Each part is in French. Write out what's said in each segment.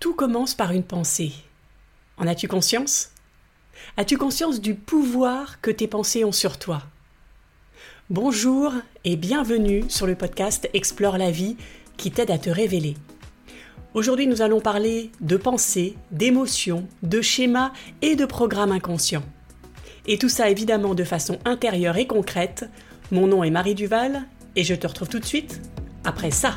Tout commence par une pensée. En as-tu conscience? As-tu conscience du pouvoir que tes pensées ont sur toi? Bonjour et bienvenue sur le podcast Explore la vie qui t'aide à te révéler. Aujourd'hui nous allons parler de pensées, d'émotions, de schémas et de programmes inconscients. Et tout ça évidemment de façon intérieure et concrète. Mon nom est Marie Duval et je te retrouve tout de suite après ça.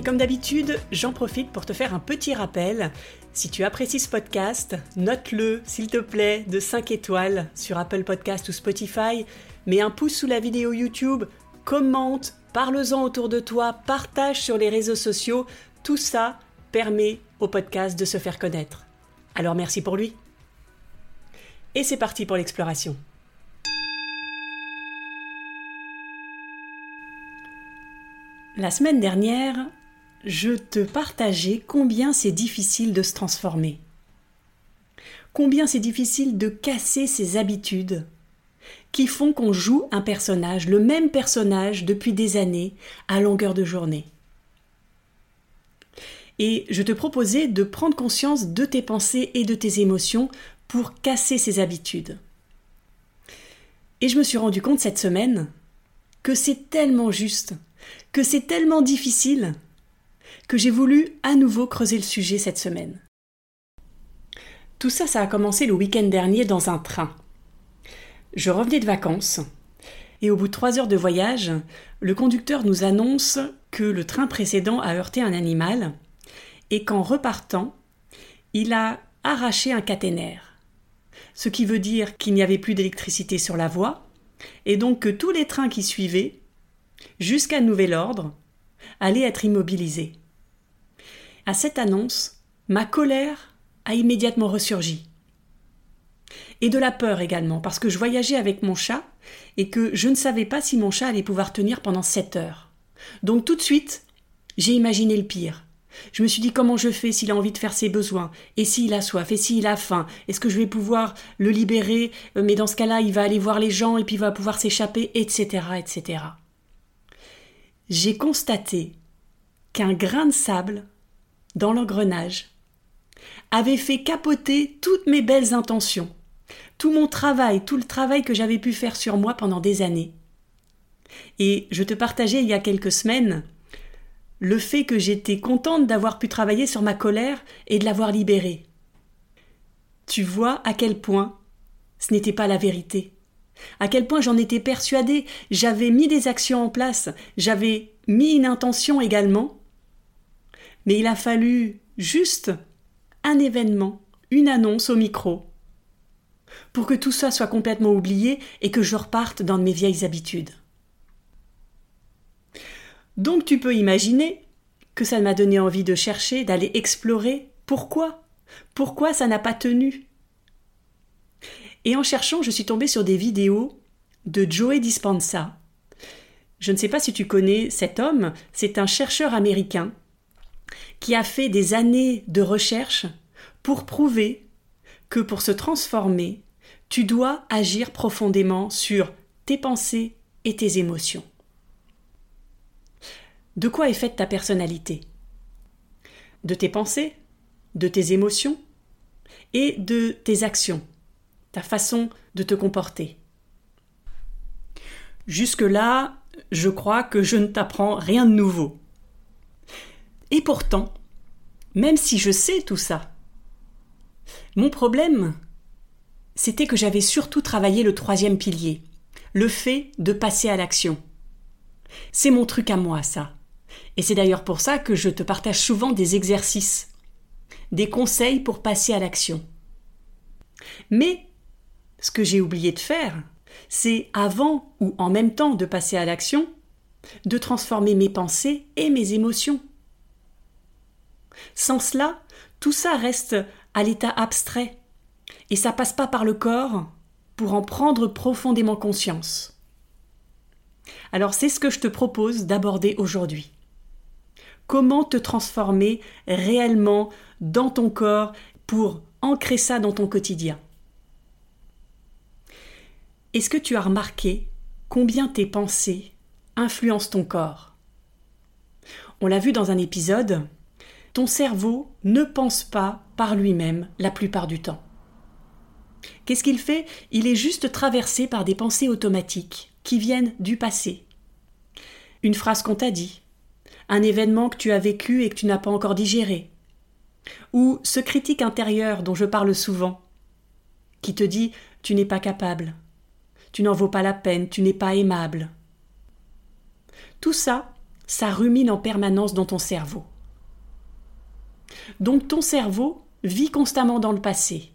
Et comme d'habitude, j'en profite pour te faire un petit rappel. Si tu apprécies ce podcast, note-le, s'il te plaît, de 5 étoiles sur Apple Podcast ou Spotify. Mets un pouce sous la vidéo YouTube, commente, parle-en autour de toi, partage sur les réseaux sociaux. Tout ça permet au podcast de se faire connaître. Alors merci pour lui. Et c'est parti pour l'exploration. La semaine dernière, je te partageais combien c'est difficile de se transformer. Combien c'est difficile de casser ses habitudes qui font qu'on joue un personnage, le même personnage depuis des années, à longueur de journée. Et je te proposais de prendre conscience de tes pensées et de tes émotions pour casser ces habitudes. Et je me suis rendu compte cette semaine que c'est tellement juste, que c'est tellement difficile, que j'ai voulu à nouveau creuser le sujet cette semaine. Tout ça, ça a commencé le week-end dernier dans un train. Je revenais de vacances, et au bout de trois heures de voyage, le conducteur nous annonce que le train précédent a heurté un animal, et qu'en repartant, il a arraché un caténaire. Ce qui veut dire qu'il n'y avait plus d'électricité sur la voie, et donc que tous les trains qui suivaient, jusqu'à nouvel ordre, allaient être immobilisés. À cette annonce, ma colère a immédiatement ressurgi. Et de la peur également, parce que je voyageais avec mon chat et que je ne savais pas si mon chat allait pouvoir tenir pendant sept heures. Donc tout de suite, j'ai imaginé le pire. Je me suis dit comment je fais s'il a envie de faire ses besoins, et s'il a soif, et s'il a faim, est-ce que je vais pouvoir le libérer, euh, mais dans ce cas-là, il va aller voir les gens et puis il va pouvoir s'échapper, etc., etc. J'ai constaté qu'un grain de sable dans l'engrenage, avait fait capoter toutes mes belles intentions, tout mon travail, tout le travail que j'avais pu faire sur moi pendant des années. Et je te partageais il y a quelques semaines le fait que j'étais contente d'avoir pu travailler sur ma colère et de l'avoir libérée. Tu vois à quel point ce n'était pas la vérité. À quel point j'en étais persuadée, j'avais mis des actions en place, j'avais mis une intention également, mais il a fallu juste un événement, une annonce au micro, pour que tout ça soit complètement oublié et que je reparte dans mes vieilles habitudes. Donc tu peux imaginer que ça m'a donné envie de chercher, d'aller explorer pourquoi, pourquoi ça n'a pas tenu? Et en cherchant, je suis tombée sur des vidéos de Joey Dispenza. Je ne sais pas si tu connais cet homme, c'est un chercheur américain qui a fait des années de recherche pour prouver que pour se transformer, tu dois agir profondément sur tes pensées et tes émotions. De quoi est faite ta personnalité? De tes pensées, de tes émotions et de tes actions, ta façon de te comporter. Jusque-là, je crois que je ne t'apprends rien de nouveau. Et pourtant, même si je sais tout ça, mon problème, c'était que j'avais surtout travaillé le troisième pilier, le fait de passer à l'action. C'est mon truc à moi, ça. Et c'est d'ailleurs pour ça que je te partage souvent des exercices, des conseils pour passer à l'action. Mais ce que j'ai oublié de faire, c'est avant ou en même temps de passer à l'action, de transformer mes pensées et mes émotions. Sans cela, tout ça reste à l'état abstrait, et ça passe pas par le corps pour en prendre profondément conscience. Alors c'est ce que je te propose d'aborder aujourd'hui. Comment te transformer réellement dans ton corps pour ancrer ça dans ton quotidien Est-ce que tu as remarqué combien tes pensées influencent ton corps? On l'a vu dans un épisode, ton cerveau ne pense pas par lui-même la plupart du temps. Qu'est-ce qu'il fait? Il est juste traversé par des pensées automatiques qui viennent du passé. Une phrase qu'on t'a dit, un événement que tu as vécu et que tu n'as pas encore digéré, ou ce critique intérieur dont je parle souvent, qui te dit tu n'es pas capable, tu n'en vaux pas la peine, tu n'es pas aimable. Tout ça, ça rumine en permanence dans ton cerveau. Donc ton cerveau vit constamment dans le passé.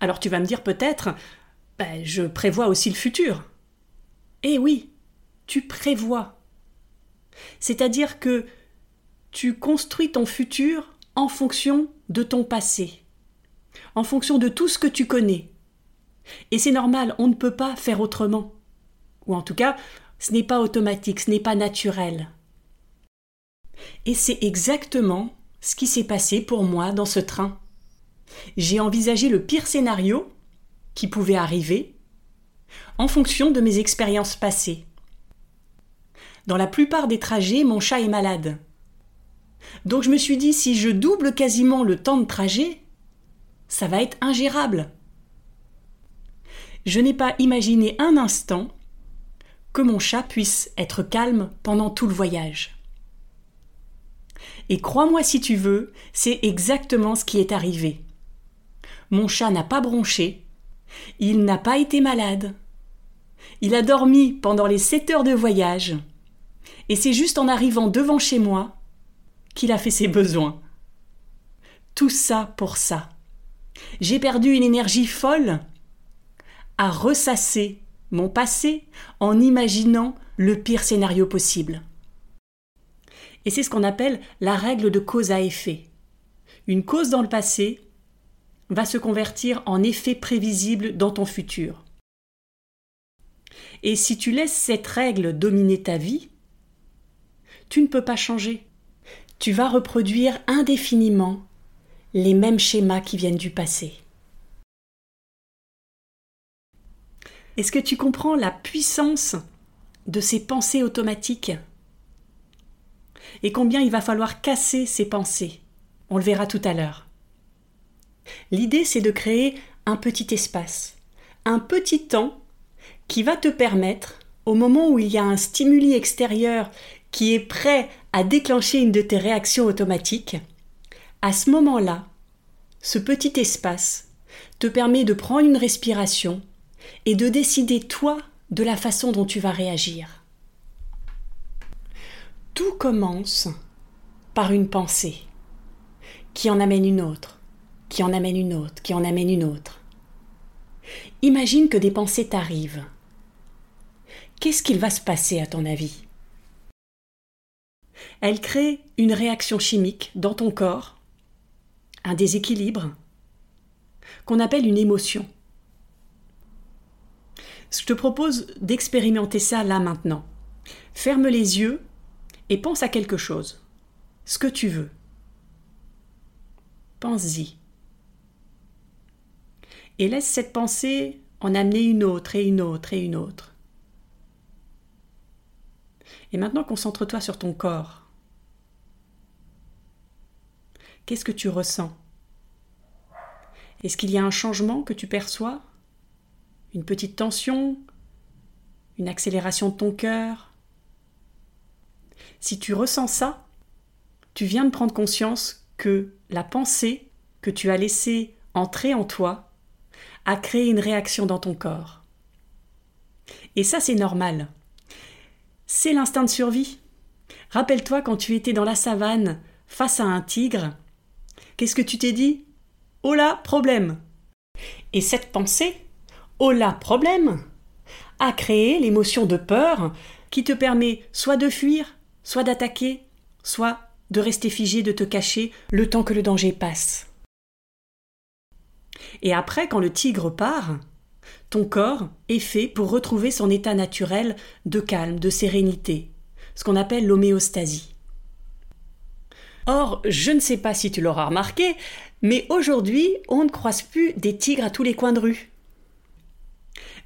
Alors tu vas me dire peut-être, ben, je prévois aussi le futur. Eh oui, tu prévois. C'est-à-dire que tu construis ton futur en fonction de ton passé, en fonction de tout ce que tu connais. Et c'est normal, on ne peut pas faire autrement. Ou en tout cas, ce n'est pas automatique, ce n'est pas naturel. Et c'est exactement ce qui s'est passé pour moi dans ce train. J'ai envisagé le pire scénario qui pouvait arriver en fonction de mes expériences passées. Dans la plupart des trajets, mon chat est malade. Donc je me suis dit, si je double quasiment le temps de trajet, ça va être ingérable. Je n'ai pas imaginé un instant que mon chat puisse être calme pendant tout le voyage. Et crois-moi si tu veux, c'est exactement ce qui est arrivé. Mon chat n'a pas bronché, il n'a pas été malade, il a dormi pendant les sept heures de voyage, et c'est juste en arrivant devant chez moi qu'il a fait ses besoins. Tout ça pour ça. J'ai perdu une énergie folle à ressasser mon passé en imaginant le pire scénario possible. Et c'est ce qu'on appelle la règle de cause à effet. Une cause dans le passé va se convertir en effet prévisible dans ton futur. Et si tu laisses cette règle dominer ta vie, tu ne peux pas changer. Tu vas reproduire indéfiniment les mêmes schémas qui viennent du passé. Est-ce que tu comprends la puissance de ces pensées automatiques et combien il va falloir casser ces pensées? On le verra tout à l'heure. L'idée, c'est de créer un petit espace, un petit temps qui va te permettre, au moment où il y a un stimuli extérieur qui est prêt à déclencher une de tes réactions automatiques, à ce moment-là, ce petit espace te permet de prendre une respiration et de décider toi de la façon dont tu vas réagir. Tout commence par une pensée qui en amène une autre, qui en amène une autre, qui en amène une autre. Imagine que des pensées t'arrivent. Qu'est-ce qu'il va se passer à ton avis? Elles créent une réaction chimique dans ton corps, un déséquilibre, qu'on appelle une émotion. Je te propose d'expérimenter ça là maintenant. Ferme les yeux et pense à quelque chose, ce que tu veux. Pense-y. Et laisse cette pensée en amener une autre et une autre et une autre. Et maintenant concentre-toi sur ton corps. Qu'est-ce que tu ressens? Est-ce qu'il y a un changement que tu perçois? Une petite tension Une accélération de ton cœur si tu ressens ça, tu viens de prendre conscience que la pensée que tu as laissée entrer en toi a créé une réaction dans ton corps. Et ça, c'est normal. C'est l'instinct de survie. Rappelle-toi quand tu étais dans la savane face à un tigre, qu'est-ce que tu t'es dit? Oh là, problème Et cette pensée, là, problème, a créé l'émotion de peur qui te permet soit de fuir, soit d'attaquer, soit de rester figé, de te cacher le temps que le danger passe. Et après, quand le tigre part, ton corps est fait pour retrouver son état naturel de calme, de sérénité, ce qu'on appelle l'homéostasie. Or, je ne sais pas si tu l'auras remarqué, mais aujourd'hui, on ne croise plus des tigres à tous les coins de rue.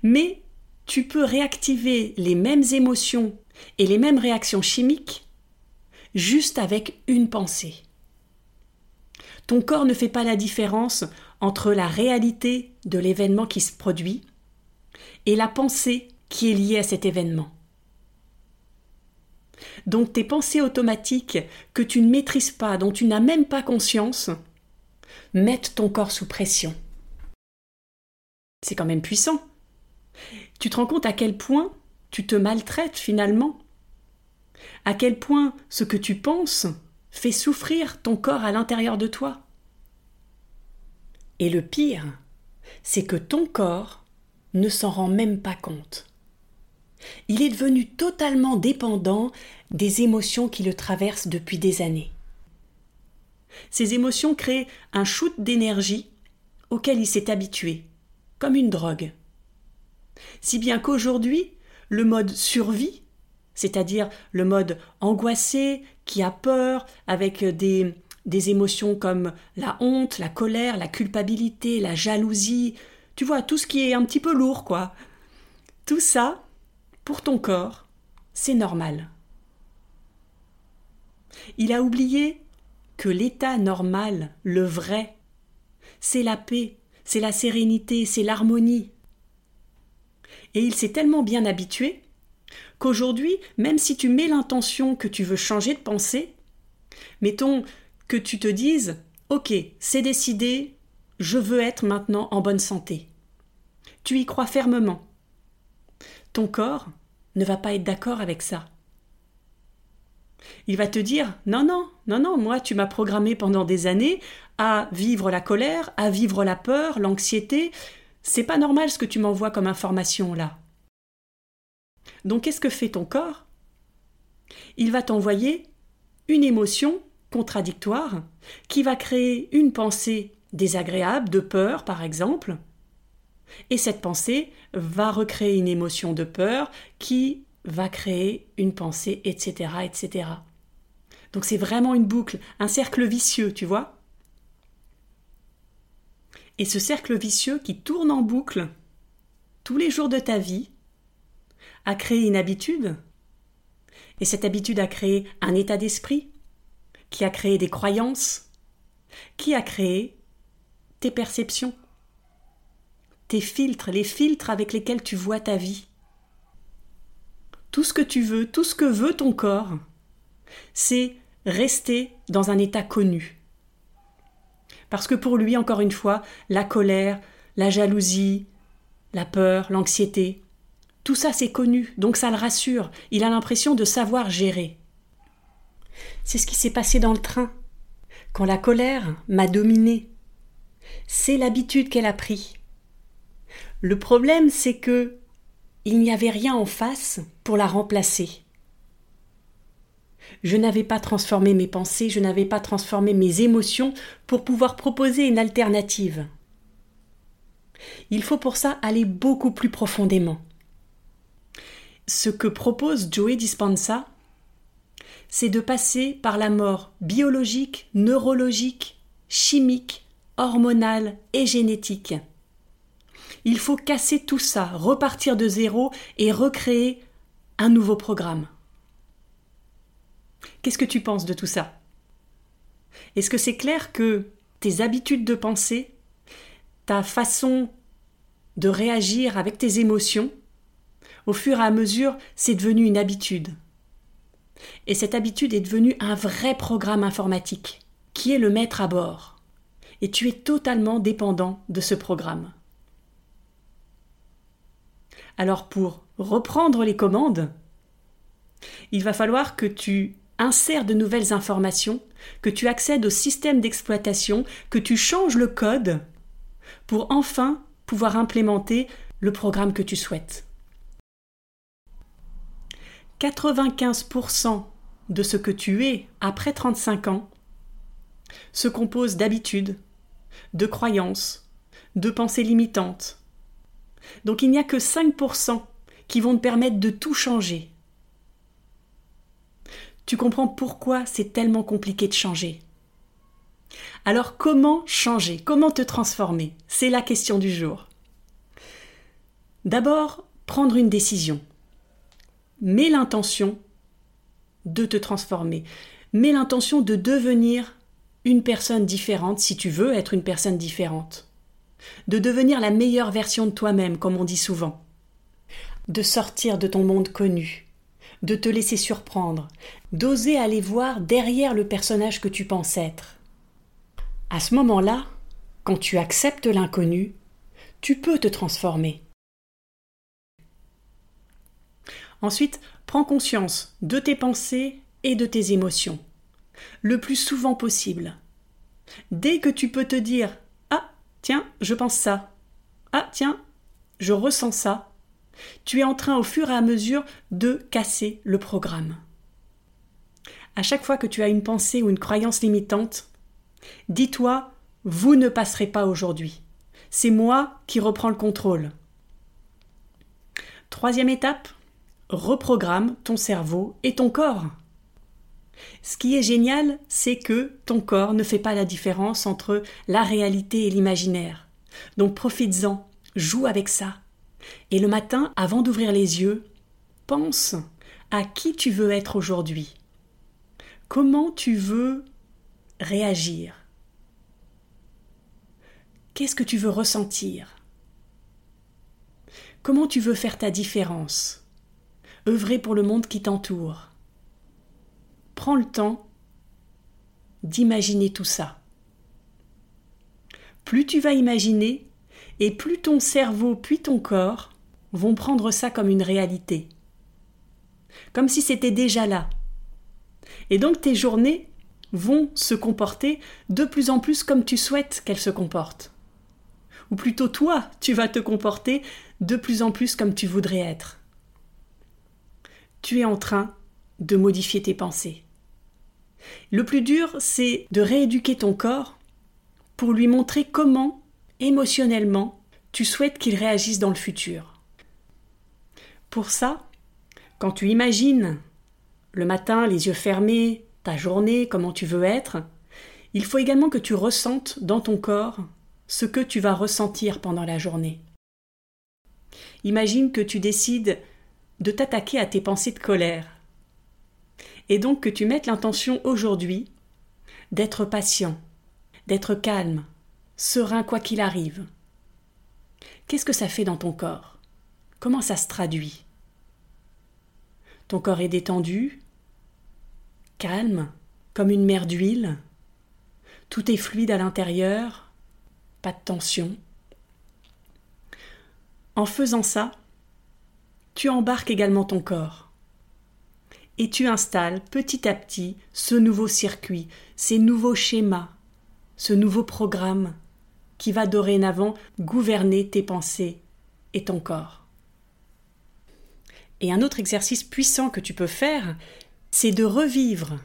Mais tu peux réactiver les mêmes émotions et les mêmes réactions chimiques juste avec une pensée. Ton corps ne fait pas la différence entre la réalité de l'événement qui se produit et la pensée qui est liée à cet événement. Donc tes pensées automatiques que tu ne maîtrises pas, dont tu n'as même pas conscience, mettent ton corps sous pression. C'est quand même puissant. Tu te rends compte à quel point tu te maltraites finalement? À quel point ce que tu penses fait souffrir ton corps à l'intérieur de toi? Et le pire, c'est que ton corps ne s'en rend même pas compte. Il est devenu totalement dépendant des émotions qui le traversent depuis des années. Ces émotions créent un shoot d'énergie auquel il s'est habitué, comme une drogue. Si bien qu'aujourd'hui, le mode survie, c'est-à-dire le mode angoissé, qui a peur, avec des, des émotions comme la honte, la colère, la culpabilité, la jalousie, tu vois, tout ce qui est un petit peu lourd, quoi. Tout ça, pour ton corps, c'est normal. Il a oublié que l'état normal, le vrai, c'est la paix, c'est la sérénité, c'est l'harmonie. Et il s'est tellement bien habitué qu'aujourd'hui, même si tu mets l'intention que tu veux changer de pensée, mettons que tu te dises Ok, c'est décidé, je veux être maintenant en bonne santé. Tu y crois fermement. Ton corps ne va pas être d'accord avec ça. Il va te dire Non, non, non, non, moi tu m'as programmé pendant des années à vivre la colère, à vivre la peur, l'anxiété. C'est pas normal ce que tu m'envoies comme information là. Donc qu'est-ce que fait ton corps? Il va t'envoyer une émotion contradictoire qui va créer une pensée désagréable, de peur par exemple, et cette pensée va recréer une émotion de peur qui va créer une pensée, etc., etc. Donc c'est vraiment une boucle, un cercle vicieux, tu vois? Et ce cercle vicieux qui tourne en boucle tous les jours de ta vie a créé une habitude. Et cette habitude a créé un état d'esprit, qui a créé des croyances, qui a créé tes perceptions, tes filtres, les filtres avec lesquels tu vois ta vie tout ce que tu veux, tout ce que veut ton corps, c'est rester dans un état connu. Parce que pour lui, encore une fois, la colère, la jalousie, la peur, l'anxiété, tout ça c'est connu, donc ça le rassure, il a l'impression de savoir gérer. C'est ce qui s'est passé dans le train, quand la colère m'a dominé. C'est l'habitude qu'elle a pris. Le problème c'est que il n'y avait rien en face pour la remplacer. Je n'avais pas transformé mes pensées, je n'avais pas transformé mes émotions pour pouvoir proposer une alternative. Il faut pour ça aller beaucoup plus profondément. Ce que propose Joey Dispensa, c'est de passer par la mort biologique, neurologique, chimique, hormonale et génétique. Il faut casser tout ça, repartir de zéro et recréer un nouveau programme. Qu'est-ce que tu penses de tout ça? Est-ce que c'est clair que tes habitudes de pensée, ta façon de réagir avec tes émotions, au fur et à mesure, c'est devenu une habitude? Et cette habitude est devenue un vrai programme informatique, qui est le maître à bord. Et tu es totalement dépendant de ce programme. Alors pour reprendre les commandes, il va falloir que tu insères de nouvelles informations, que tu accèdes au système d'exploitation, que tu changes le code pour enfin pouvoir implémenter le programme que tu souhaites. 95% de ce que tu es après 35 ans se compose d'habitudes, de croyances, de pensées limitantes, donc il n'y a que 5% qui vont te permettre de tout changer. Tu comprends pourquoi c'est tellement compliqué de changer. Alors comment changer? Comment te transformer? C'est la question du jour. D'abord, prendre une décision. Mets l'intention de te transformer. Mets l'intention de devenir une personne différente si tu veux être une personne différente. De devenir la meilleure version de toi-même, comme on dit souvent. De sortir de ton monde connu. De te laisser surprendre. D'oser aller voir derrière le personnage que tu penses être. À ce moment-là, quand tu acceptes l'inconnu, tu peux te transformer. Ensuite, prends conscience de tes pensées et de tes émotions, le plus souvent possible. Dès que tu peux te dire Ah, tiens, je pense ça. Ah, tiens, je ressens ça. Tu es en train au fur et à mesure de casser le programme. À chaque fois que tu as une pensée ou une croyance limitante, dis-toi Vous ne passerez pas aujourd'hui. C'est moi qui reprends le contrôle. Troisième étape, reprogramme ton cerveau et ton corps. Ce qui est génial, c'est que ton corps ne fait pas la différence entre la réalité et l'imaginaire. Donc profites-en, joue avec ça. Et le matin, avant d'ouvrir les yeux, pense à qui tu veux être aujourd'hui. Comment tu veux réagir Qu'est-ce que tu veux ressentir Comment tu veux faire ta différence œuvrer pour le monde qui t'entoure. Prends le temps d'imaginer tout ça. Plus tu vas imaginer, et plus ton cerveau puis ton corps vont prendre ça comme une réalité. Comme si c'était déjà là. Et donc tes journées vont se comporter de plus en plus comme tu souhaites qu'elles se comportent. Ou plutôt toi, tu vas te comporter de plus en plus comme tu voudrais être tu es en train de modifier tes pensées. Le plus dur, c'est de rééduquer ton corps pour lui montrer comment, émotionnellement, tu souhaites qu'il réagisse dans le futur. Pour ça, quand tu imagines le matin, les yeux fermés, ta journée, comment tu veux être, il faut également que tu ressentes dans ton corps ce que tu vas ressentir pendant la journée. Imagine que tu décides de t'attaquer à tes pensées de colère. Et donc que tu mettes l'intention aujourd'hui d'être patient, d'être calme, serein quoi qu'il arrive. Qu'est-ce que ça fait dans ton corps? Comment ça se traduit? Ton corps est détendu, calme, comme une mer d'huile. Tout est fluide à l'intérieur, pas de tension. En faisant ça, tu embarques également ton corps. Et tu installes petit à petit ce nouveau circuit, ces nouveaux schémas, ce nouveau programme qui va dorénavant gouverner tes pensées et ton corps. Et un autre exercice puissant que tu peux faire, c'est de revivre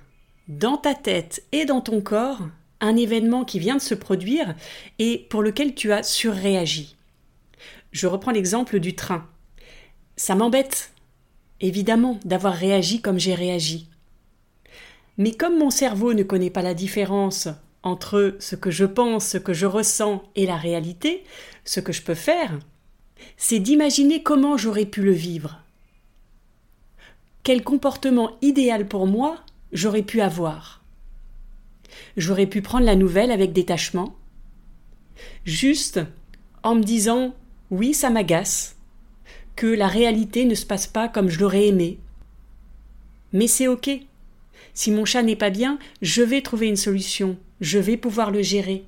dans ta tête et dans ton corps un événement qui vient de se produire et pour lequel tu as surréagi. Je reprends l'exemple du train. Ça m'embête, évidemment, d'avoir réagi comme j'ai réagi. Mais comme mon cerveau ne connaît pas la différence entre ce que je pense, ce que je ressens et la réalité, ce que je peux faire, c'est d'imaginer comment j'aurais pu le vivre. Quel comportement idéal pour moi j'aurais pu avoir. J'aurais pu prendre la nouvelle avec détachement, juste en me disant oui, ça m'agace, que la réalité ne se passe pas comme je l'aurais aimé. Mais c'est ok. Si mon chat n'est pas bien, je vais trouver une solution, je vais pouvoir le gérer.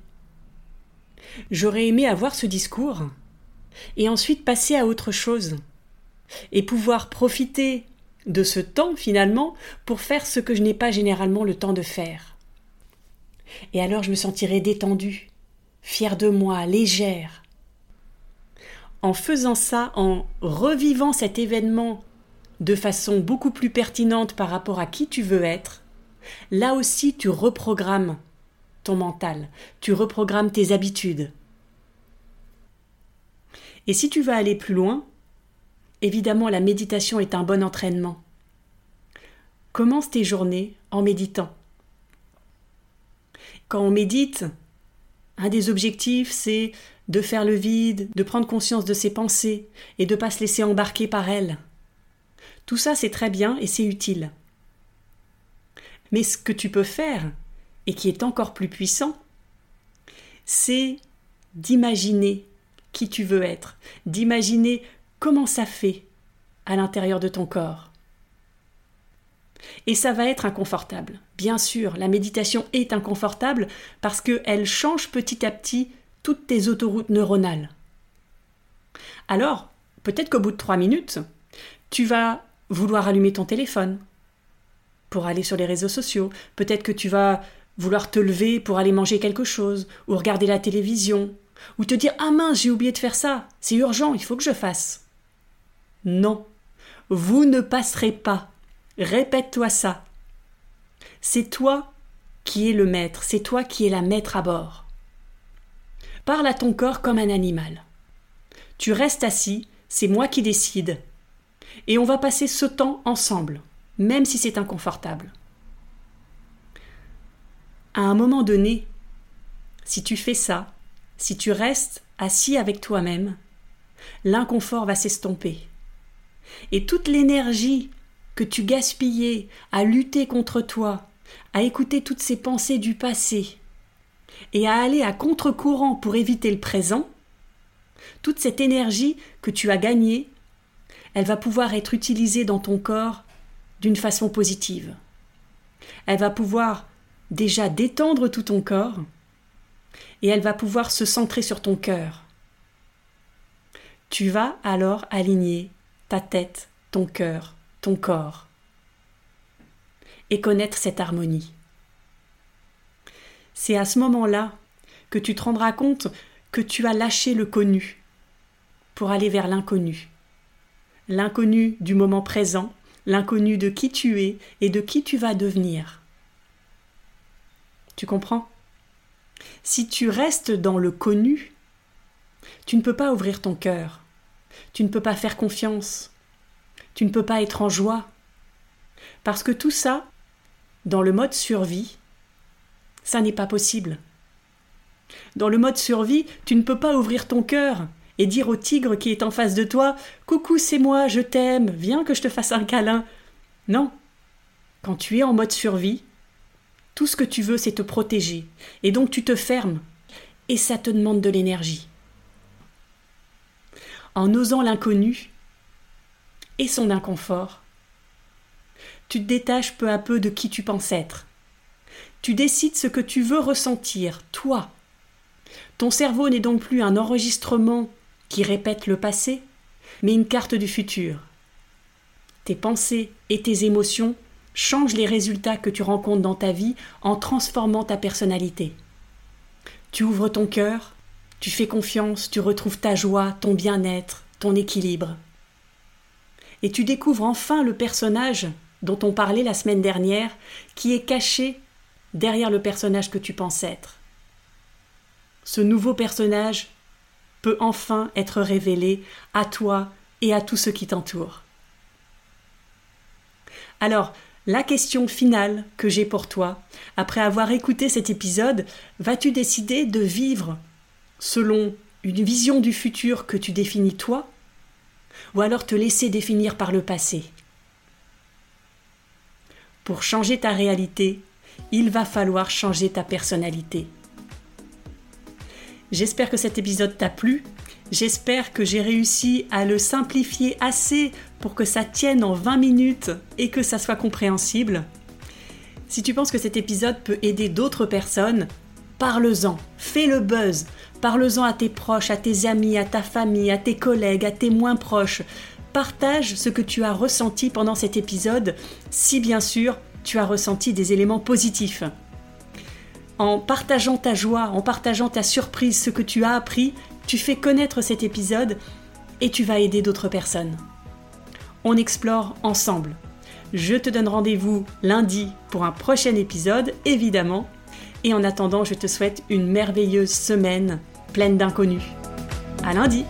J'aurais aimé avoir ce discours, et ensuite passer à autre chose, et pouvoir profiter de ce temps finalement pour faire ce que je n'ai pas généralement le temps de faire. Et alors je me sentirai détendue, fière de moi, légère, en faisant ça, en revivant cet événement de façon beaucoup plus pertinente par rapport à qui tu veux être, là aussi tu reprogrammes mental, tu reprogrammes tes habitudes. Et si tu veux aller plus loin, évidemment la méditation est un bon entraînement. Commence tes journées en méditant. Quand on médite, un des objectifs, c'est de faire le vide, de prendre conscience de ses pensées et de pas se laisser embarquer par elles. Tout ça, c'est très bien et c'est utile. Mais ce que tu peux faire, et qui est encore plus puissant, c'est d'imaginer qui tu veux être, d'imaginer comment ça fait à l'intérieur de ton corps. Et ça va être inconfortable. Bien sûr, la méditation est inconfortable parce qu'elle change petit à petit toutes tes autoroutes neuronales. Alors, peut-être qu'au bout de trois minutes, tu vas vouloir allumer ton téléphone pour aller sur les réseaux sociaux. Peut-être que tu vas vouloir te lever pour aller manger quelque chose, ou regarder la télévision, ou te dire Ah mince, j'ai oublié de faire ça, c'est urgent, il faut que je fasse. Non, vous ne passerez pas. Répète-toi ça. C'est toi qui es le maître, c'est toi qui es la maître à bord. Parle à ton corps comme un animal. Tu restes assis, c'est moi qui décide. Et on va passer ce temps ensemble, même si c'est inconfortable. À un moment donné, si tu fais ça, si tu restes assis avec toi-même, l'inconfort va s'estomper. Et toute l'énergie que tu gaspillais à lutter contre toi, à écouter toutes ces pensées du passé, et à aller à contre-courant pour éviter le présent, toute cette énergie que tu as gagnée, elle va pouvoir être utilisée dans ton corps d'une façon positive. Elle va pouvoir déjà détendre tout ton corps, et elle va pouvoir se centrer sur ton cœur. Tu vas alors aligner ta tête, ton cœur, ton corps, et connaître cette harmonie. C'est à ce moment-là que tu te rendras compte que tu as lâché le connu pour aller vers l'inconnu. L'inconnu du moment présent, l'inconnu de qui tu es et de qui tu vas devenir. Tu comprends? Si tu restes dans le connu, tu ne peux pas ouvrir ton cœur, tu ne peux pas faire confiance, tu ne peux pas être en joie. Parce que tout ça, dans le mode survie, ça n'est pas possible. Dans le mode survie, tu ne peux pas ouvrir ton cœur et dire au tigre qui est en face de toi Coucou, c'est moi, je t'aime, viens que je te fasse un câlin. Non. Quand tu es en mode survie, tout ce que tu veux, c'est te protéger. Et donc tu te fermes. Et ça te demande de l'énergie. En osant l'inconnu et son inconfort, tu te détaches peu à peu de qui tu penses être. Tu décides ce que tu veux ressentir, toi. Ton cerveau n'est donc plus un enregistrement qui répète le passé, mais une carte du futur. Tes pensées et tes émotions change les résultats que tu rencontres dans ta vie en transformant ta personnalité. Tu ouvres ton cœur, tu fais confiance, tu retrouves ta joie, ton bien-être, ton équilibre. Et tu découvres enfin le personnage dont on parlait la semaine dernière, qui est caché derrière le personnage que tu penses être. Ce nouveau personnage peut enfin être révélé à toi et à tous ceux qui t'entourent. Alors, la question finale que j'ai pour toi, après avoir écouté cet épisode, vas-tu décider de vivre selon une vision du futur que tu définis toi, ou alors te laisser définir par le passé? Pour changer ta réalité, il va falloir changer ta personnalité. J'espère que cet épisode t'a plu. J'espère que j'ai réussi à le simplifier assez pour que ça tienne en 20 minutes et que ça soit compréhensible. Si tu penses que cet épisode peut aider d'autres personnes, parle-en, fais le buzz, parle-en à tes proches, à tes amis, à ta famille, à tes collègues, à tes moins proches. Partage ce que tu as ressenti pendant cet épisode, si bien sûr tu as ressenti des éléments positifs. En partageant ta joie, en partageant ta surprise, ce que tu as appris, tu fais connaître cet épisode et tu vas aider d'autres personnes on explore ensemble. Je te donne rendez-vous lundi pour un prochain épisode, évidemment. Et en attendant, je te souhaite une merveilleuse semaine pleine d'inconnus. À lundi!